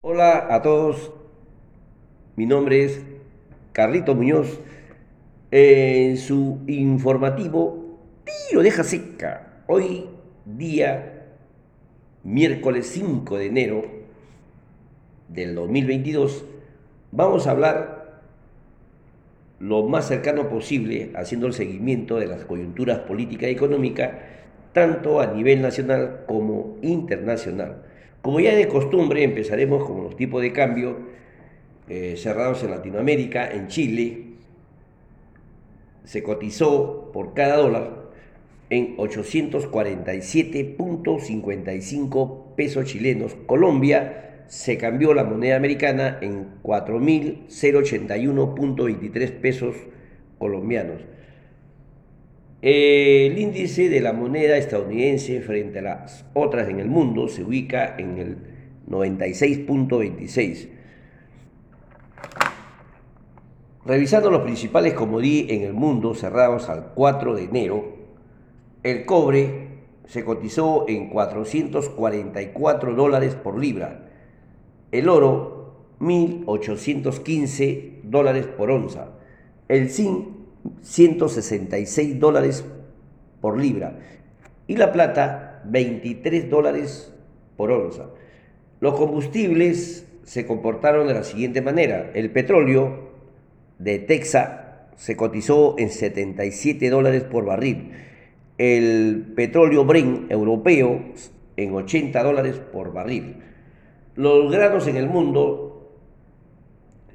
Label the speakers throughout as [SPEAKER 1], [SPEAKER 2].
[SPEAKER 1] Hola a todos, mi nombre es Carlito Muñoz. En su informativo Tiro deja seca, hoy día miércoles 5 de enero del 2022, vamos a hablar lo más cercano posible, haciendo el seguimiento de las coyunturas política y económica, tanto a nivel nacional como internacional como ya de costumbre, empezaremos con los tipos de cambio eh, cerrados en Latinoamérica, en Chile, se cotizó por cada dólar en 847.55 pesos chilenos. Colombia se cambió la moneda americana en 4.081.23 pesos colombianos. El índice de la moneda estadounidense frente a las otras en el mundo se ubica en el 96.26. Revisando los principales comodí en el mundo cerrados al 4 de enero, el cobre se cotizó en 444 dólares por libra, el oro 1.815 dólares por onza, el zinc 166 dólares por libra y la plata 23 dólares por onza. Los combustibles se comportaron de la siguiente manera. El petróleo de Texas se cotizó en 77 dólares por barril. El petróleo Brent europeo en 80 dólares por barril. Los granos en el mundo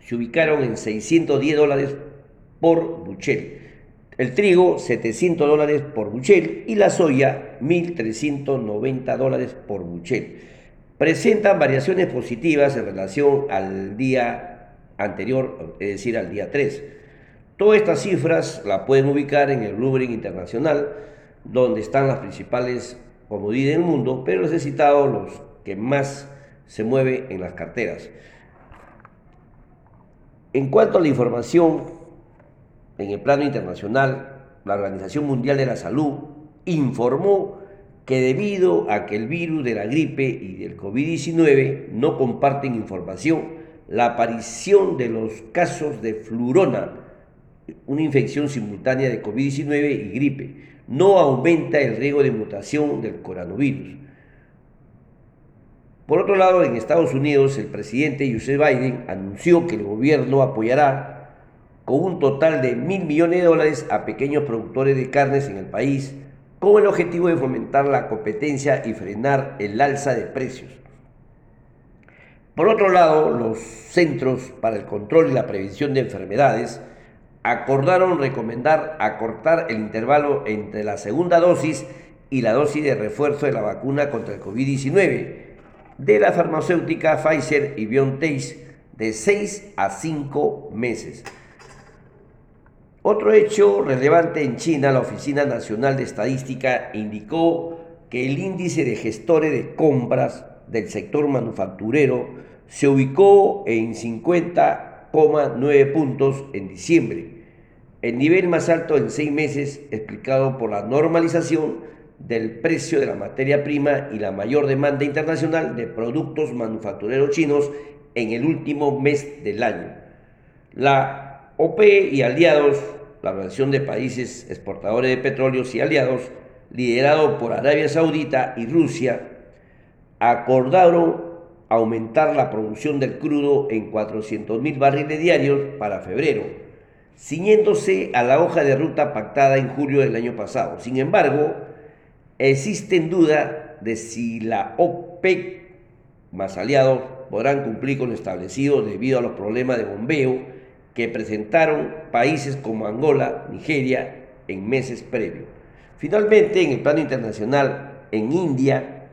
[SPEAKER 1] se ubicaron en 610 dólares por buchel. El trigo, 700 dólares por buchel y la soya, 1.390 dólares por buchel. Presentan variaciones positivas en relación al día anterior, es decir, al día 3. Todas estas cifras las pueden ubicar en el Bloomberg Internacional, donde están las principales commodities del mundo, pero les he citado los que más se mueven en las carteras. En cuanto a la información en el plano internacional, la Organización Mundial de la Salud informó que debido a que el virus de la gripe y del COVID-19 no comparten información, la aparición de los casos de flurona, una infección simultánea de COVID-19 y gripe, no aumenta el riesgo de mutación del coronavirus. Por otro lado, en Estados Unidos, el presidente Joseph Biden anunció que el gobierno apoyará con un total de mil millones de dólares a pequeños productores de carnes en el país, con el objetivo de fomentar la competencia y frenar el alza de precios. Por otro lado, los Centros para el Control y la Prevención de Enfermedades acordaron recomendar acortar el intervalo entre la segunda dosis y la dosis de refuerzo de la vacuna contra el COVID-19 de la farmacéutica Pfizer y BioNTech de 6 a 5 meses. Otro hecho relevante en China, la Oficina Nacional de Estadística indicó que el índice de gestores de compras del sector manufacturero se ubicó en 50,9 puntos en diciembre, el nivel más alto en seis meses explicado por la normalización del precio de la materia prima y la mayor demanda internacional de productos manufactureros chinos en el último mes del año. La OP y aliados, la Organización de Países Exportadores de Petróleos y Aliados, liderado por Arabia Saudita y Rusia, acordaron aumentar la producción del crudo en 400.000 barriles diarios para febrero, ciñéndose a la hoja de ruta pactada en julio del año pasado. Sin embargo, existen dudas de si la OPEC más aliados podrán cumplir con lo establecido debido a los problemas de bombeo que presentaron países como Angola, Nigeria en meses previos. Finalmente, en el plano internacional, en India,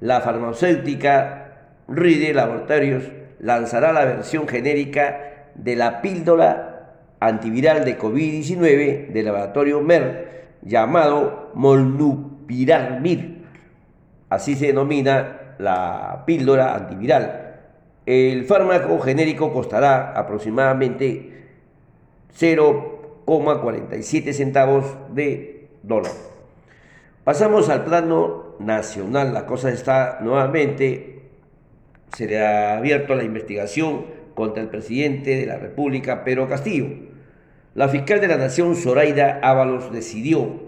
[SPEAKER 1] la farmacéutica Ride Laboratorios lanzará la versión genérica de la píldora antiviral de COVID-19 del laboratorio MER llamado Molnupiravir. Así se denomina la píldora antiviral el fármaco genérico costará aproximadamente 0,47 centavos de dólar. Pasamos al plano nacional. La cosa está nuevamente se le ha abierto la investigación contra el presidente de la República, Pedro Castillo. La fiscal de la Nación, Zoraida Ábalos, decidió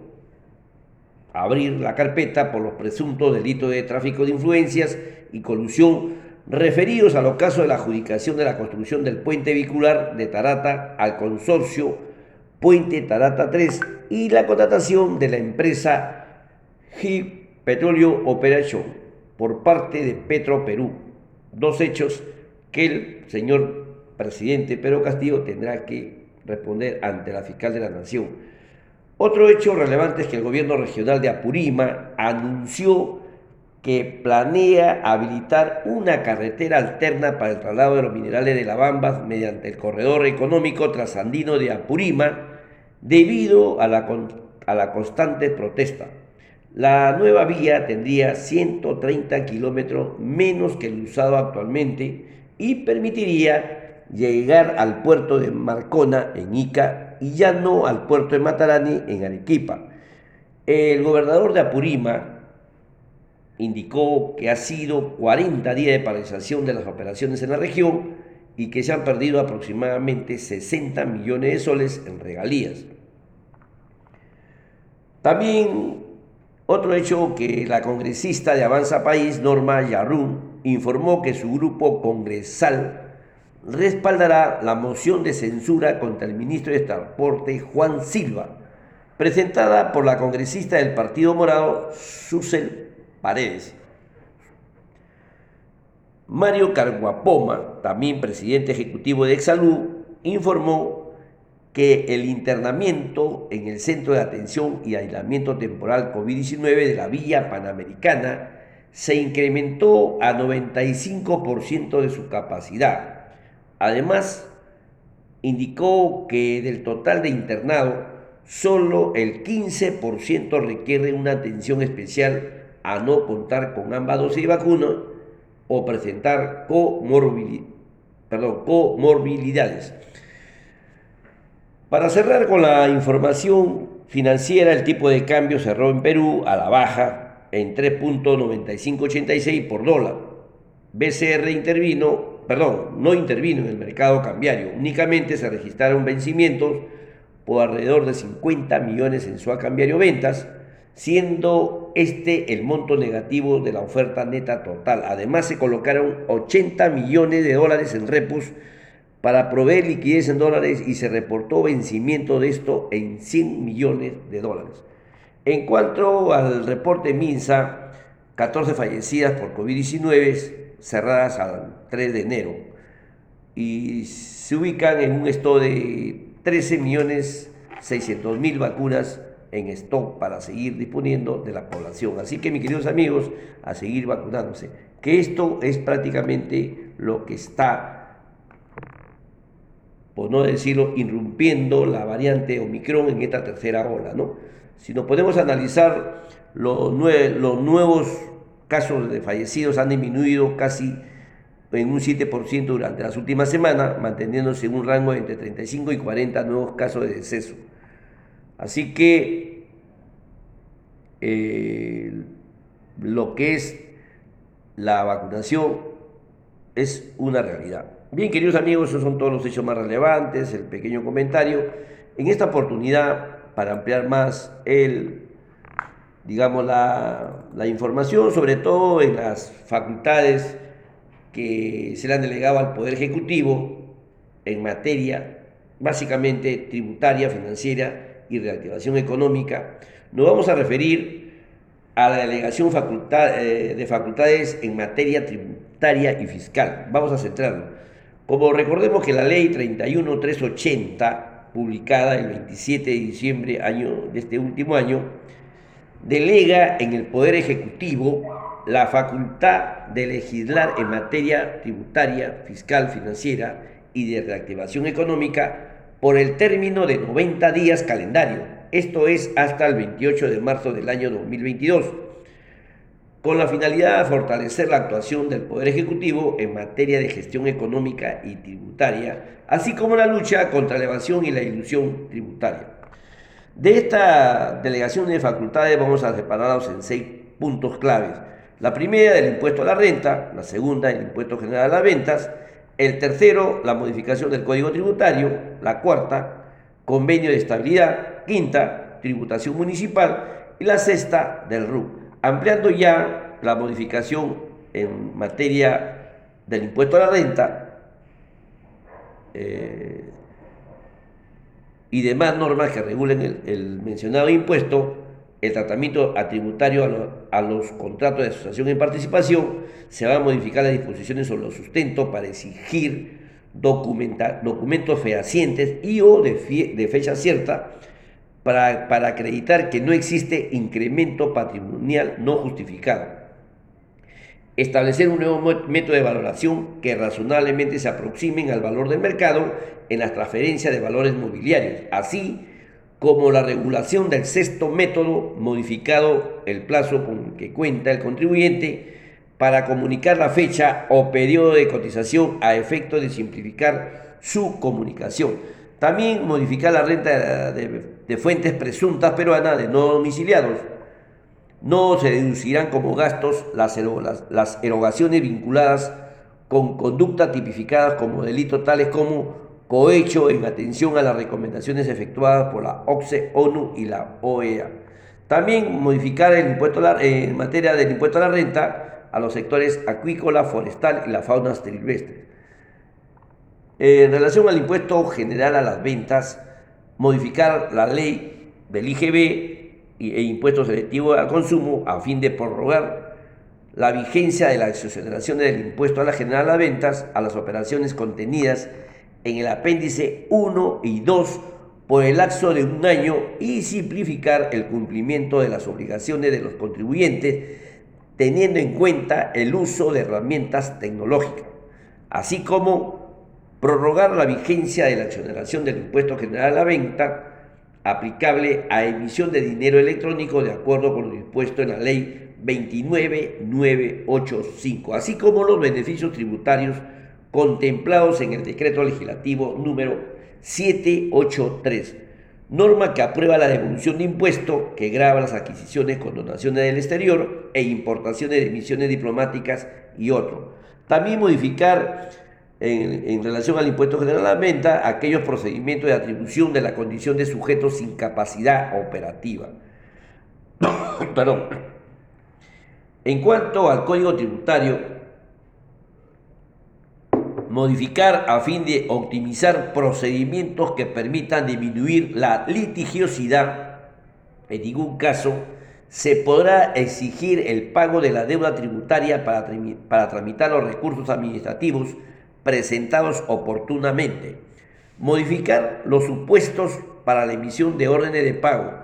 [SPEAKER 1] abrir la carpeta por los presuntos delitos de tráfico de influencias y colusión referidos a los casos de la adjudicación de la construcción del puente vehicular de Tarata al consorcio Puente Tarata 3 y la contratación de la empresa HIP Petróleo Operation por parte de Petro Perú. Dos hechos que el señor presidente Pedro Castillo tendrá que responder ante la fiscal de la Nación. Otro hecho relevante es que el gobierno regional de Apurima anunció que planea habilitar una carretera alterna para el traslado de los minerales de la Bambas mediante el corredor económico trasandino de Apurima debido a la, a la constante protesta. La nueva vía tendría 130 kilómetros menos que el usado actualmente y permitiría llegar al puerto de Marcona en Ica y ya no al puerto de Matarani en Arequipa. El gobernador de Apurima, indicó que ha sido 40 días de paralización de las operaciones en la región y que se han perdido aproximadamente 60 millones de soles en regalías. También otro hecho que la congresista de Avanza País, Norma Yarrún, informó que su grupo congresal respaldará la moción de censura contra el ministro de Transporte, Juan Silva, presentada por la congresista del Partido Morado, Susel Paredes. Mario Carguapoma, también presidente ejecutivo de Exalud, informó que el internamiento en el Centro de Atención y Aislamiento Temporal COVID-19 de la Villa Panamericana se incrementó a 95% de su capacidad. Además, indicó que del total de internado, solo el 15% requiere una atención especial a no contar con ambas dosis de vacuna o presentar comorbilidades. Para cerrar con la información financiera, el tipo de cambio cerró en Perú a la baja en 3.9586 por dólar. BCR intervino, perdón, no intervino en el mercado cambiario, únicamente se registraron vencimientos por alrededor de 50 millones en su cambiario ventas, siendo este el monto negativo de la oferta neta total. Además se colocaron 80 millones de dólares en repos para proveer liquidez en dólares y se reportó vencimiento de esto en 100 millones de dólares. En cuanto al reporte MINSA, 14 fallecidas por COVID-19 cerradas al 3 de enero y se ubican en un estado de 13 millones 600 mil vacunas en stock para seguir disponiendo de la población. Así que, mis queridos amigos, a seguir vacunándose. Que esto es prácticamente lo que está, por no decirlo, irrumpiendo la variante Omicron en esta tercera ola, ¿no? Si nos podemos analizar, los, nuevos casos de fallecidos han disminuido casi en un 7% durante las últimas semanas, manteniéndose en un rango entre 35 y 40 nuevos casos de deceso. Así que eh, lo que es la vacunación es una realidad. Bien, queridos amigos, esos son todos los hechos más relevantes, el pequeño comentario. En esta oportunidad, para ampliar más el, digamos, la, la información, sobre todo en las facultades que se le han delegado al Poder Ejecutivo en materia básicamente tributaria, financiera y reactivación económica, nos vamos a referir a la delegación eh, de facultades en materia tributaria y fiscal. Vamos a centrarnos. Como recordemos que la ley 31380, publicada el 27 de diciembre año, de este último año, delega en el Poder Ejecutivo la facultad de legislar en materia tributaria, fiscal, financiera y de reactivación económica por el término de 90 días calendario, esto es hasta el 28 de marzo del año 2022, con la finalidad de fortalecer la actuación del Poder Ejecutivo en materia de gestión económica y tributaria, así como la lucha contra la evasión y la ilusión tributaria. De esta delegación de facultades vamos a separarlos en seis puntos claves. La primera, del impuesto a la renta, la segunda, el impuesto general a las ventas, el tercero, la modificación del Código Tributario, la cuarta, convenio de estabilidad, quinta, tributación municipal. Y la sexta del RUC, ampliando ya la modificación en materia del impuesto a la renta eh, y demás normas que regulen el mencionado impuesto el tratamiento atributario a, los contratos de asociación en participación, se van a modificar las disposiciones sobre los sustentos para exigir documentos fehacientes y o de, fecha cierta para, para acreditar que no existe incremento patrimonial no justificado. Establecer un nuevo método de valoración que razonablemente se aproximen al valor del mercado en las transferencias de valores mobiliarios. Así, como la regulación del sexto método, modificado el plazo con que cuenta el contribuyente para comunicar la fecha o periodo de cotización a efecto de simplificar su comunicación. También modificar la renta de, fuentes presuntas peruanas de no domiciliados. No se deducirán como gastos las, las erogaciones vinculadas con conducta tipificadas como delitos tales como cohecho en atención a las recomendaciones efectuadas por la OCSE, ONU y la OEA. También modificar el impuesto en materia del impuesto a la renta a los sectores acuícola, forestal y la fauna silvestre. En relación al impuesto general a las ventas, modificar la ley del IGB e impuesto selectivo al consumo a fin de prorrogar la vigencia de la exoneración del impuesto a la general a las ventas a las operaciones contenidas en el apéndice 1 y 2 por el lapso de un año y simplificar el cumplimiento de las obligaciones de los contribuyentes teniendo en cuenta el uso de herramientas tecnológicas, así como prorrogar la vigencia de la exoneración del impuesto general a la venta aplicable a emisión de dinero electrónico de acuerdo con lo dispuesto en la ley 29985, así como los beneficios tributarios contemplados en el decreto legislativo número 783, norma que aprueba la devolución de impuesto que graba las adquisiciones con donaciones del exterior e importaciones de emisiones diplomáticas y otro. También modificar en, relación al impuesto general a la venta aquellos procedimientos de atribución de la condición de sujetos sin capacidad operativa. Perdón. En cuanto al código tributario, modificar a fin de optimizar procedimientos que permitan disminuir la litigiosidad. En ningún caso se podrá exigir el pago de la deuda tributaria para, para tramitar los recursos administrativos presentados oportunamente. Modificar los supuestos para la emisión de órdenes de pago.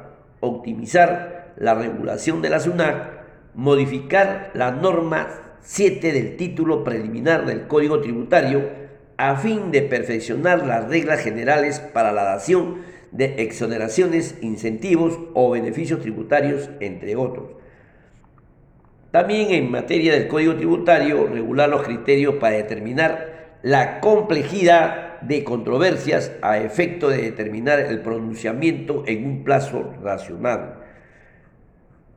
[SPEAKER 1] Optimizar la regulación de la SUNAC. Modificar la norma 7 del título preliminar del Código Tributario a fin de perfeccionar las reglas generales para la dación de exoneraciones, incentivos o beneficios tributarios, entre otros. También en materia del Código Tributario, regular los criterios para determinar la complejidad de controversias a efecto de determinar el pronunciamiento en un plazo racional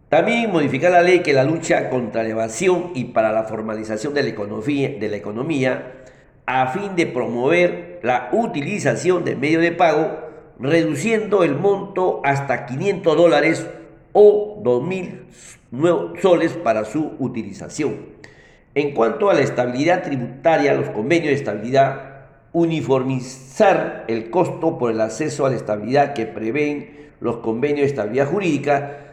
[SPEAKER 1] también modificar la ley que la lucha contra la evasión y para la formalización de la economía, de la economía a fin de promover la utilización de medio de pago, reduciendo el monto hasta 500 dólares o 2.000 soles para su utilización. En cuanto a la estabilidad tributaria, los convenios de estabilidad, uniformizar el costo por el acceso a la estabilidad que prevén los convenios de estabilidad jurídica,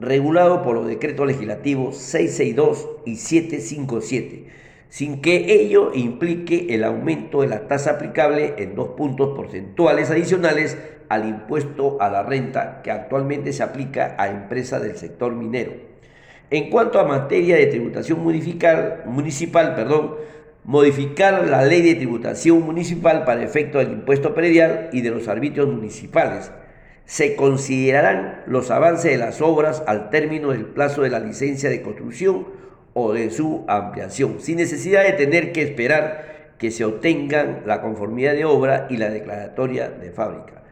[SPEAKER 1] regulado por los decretos legislativos 662 y 757, sin que ello implique el aumento de la tasa aplicable en dos puntos porcentuales adicionales al impuesto a la renta que actualmente se aplica a empresas del sector minero. En cuanto a materia de tributación municipal, perdón, modificar la ley de tributación municipal para efecto del impuesto predial y de los arbitrios municipales, se considerarán los avances de las obras al término del plazo de la licencia de construcción o de su ampliación, sin necesidad de tener que esperar que se obtengan la conformidad de obra y la declaratoria de fábrica.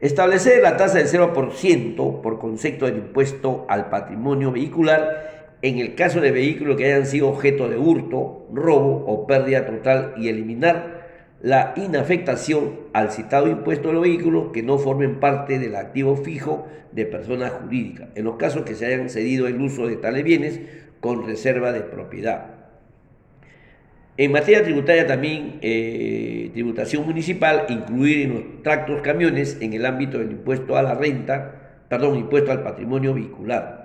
[SPEAKER 1] Establecer la tasa del 0% por concepto del impuesto al patrimonio vehicular en el caso de vehículos que hayan sido objeto de hurto, robo o pérdida total y eliminar la inafectación al citado impuesto de los vehículos que no formen parte del activo fijo de persona jurídica, en los casos que se hayan cedido el uso de tales bienes con reserva de propiedad. En materia tributaria también, eh, tributación municipal, incluir en los tractos camiones en el ámbito del impuesto a la renta, perdón, impuesto al patrimonio vehicular.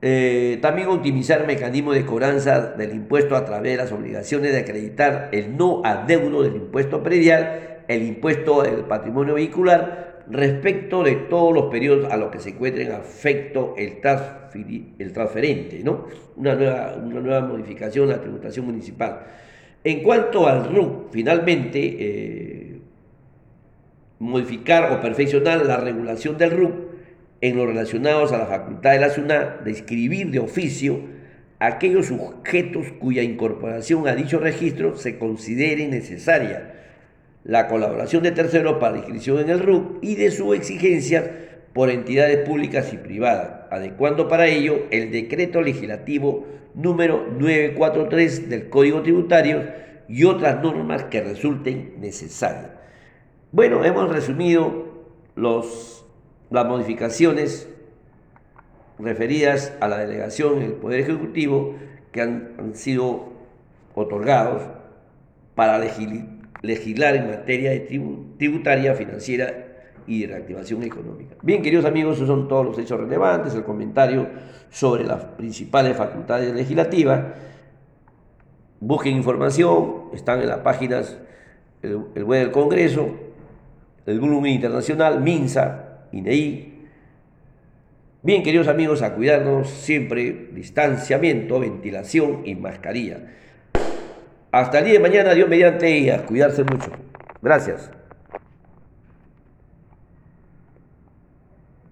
[SPEAKER 1] Eh, también optimizar mecanismos de cobranza del impuesto a través de las obligaciones de acreditar el no adeudo del impuesto predial, el impuesto del patrimonio vehicular, respecto de todos los periodos a los que se encuentren afecto el, el transferente, ¿no? Una nueva, una nueva modificación a la tributación municipal. En cuanto al RUC, finalmente, eh, modificar o perfeccionar la regulación del RUC en lo relacionados a la facultad de la SUNA de inscribir de oficio aquellos sujetos cuya incorporación a dicho registro se considere necesaria, la colaboración de terceros para la inscripción en el RUC y de su exigencia por entidades públicas y privadas, adecuando para ello el decreto legislativo número 943 del Código Tributario y otras normas que resulten necesarias. Bueno, hemos resumido los, las modificaciones referidas a la delegación del Poder Ejecutivo que han, sido otorgados para legislar en materia tributaria, financiera y de reactivación económica. Bien, queridos amigos, esos son todos los hechos relevantes, el comentario sobre las principales facultades legislativas. Busquen información, están en las páginas, el, web del Congreso, el Grupo Internacional, MINSA, INEI. Bien, queridos amigos, a cuidarnos siempre, distanciamiento, ventilación y mascarilla. Hasta el día de mañana, Dios mediante, y a cuidarse mucho. Gracias.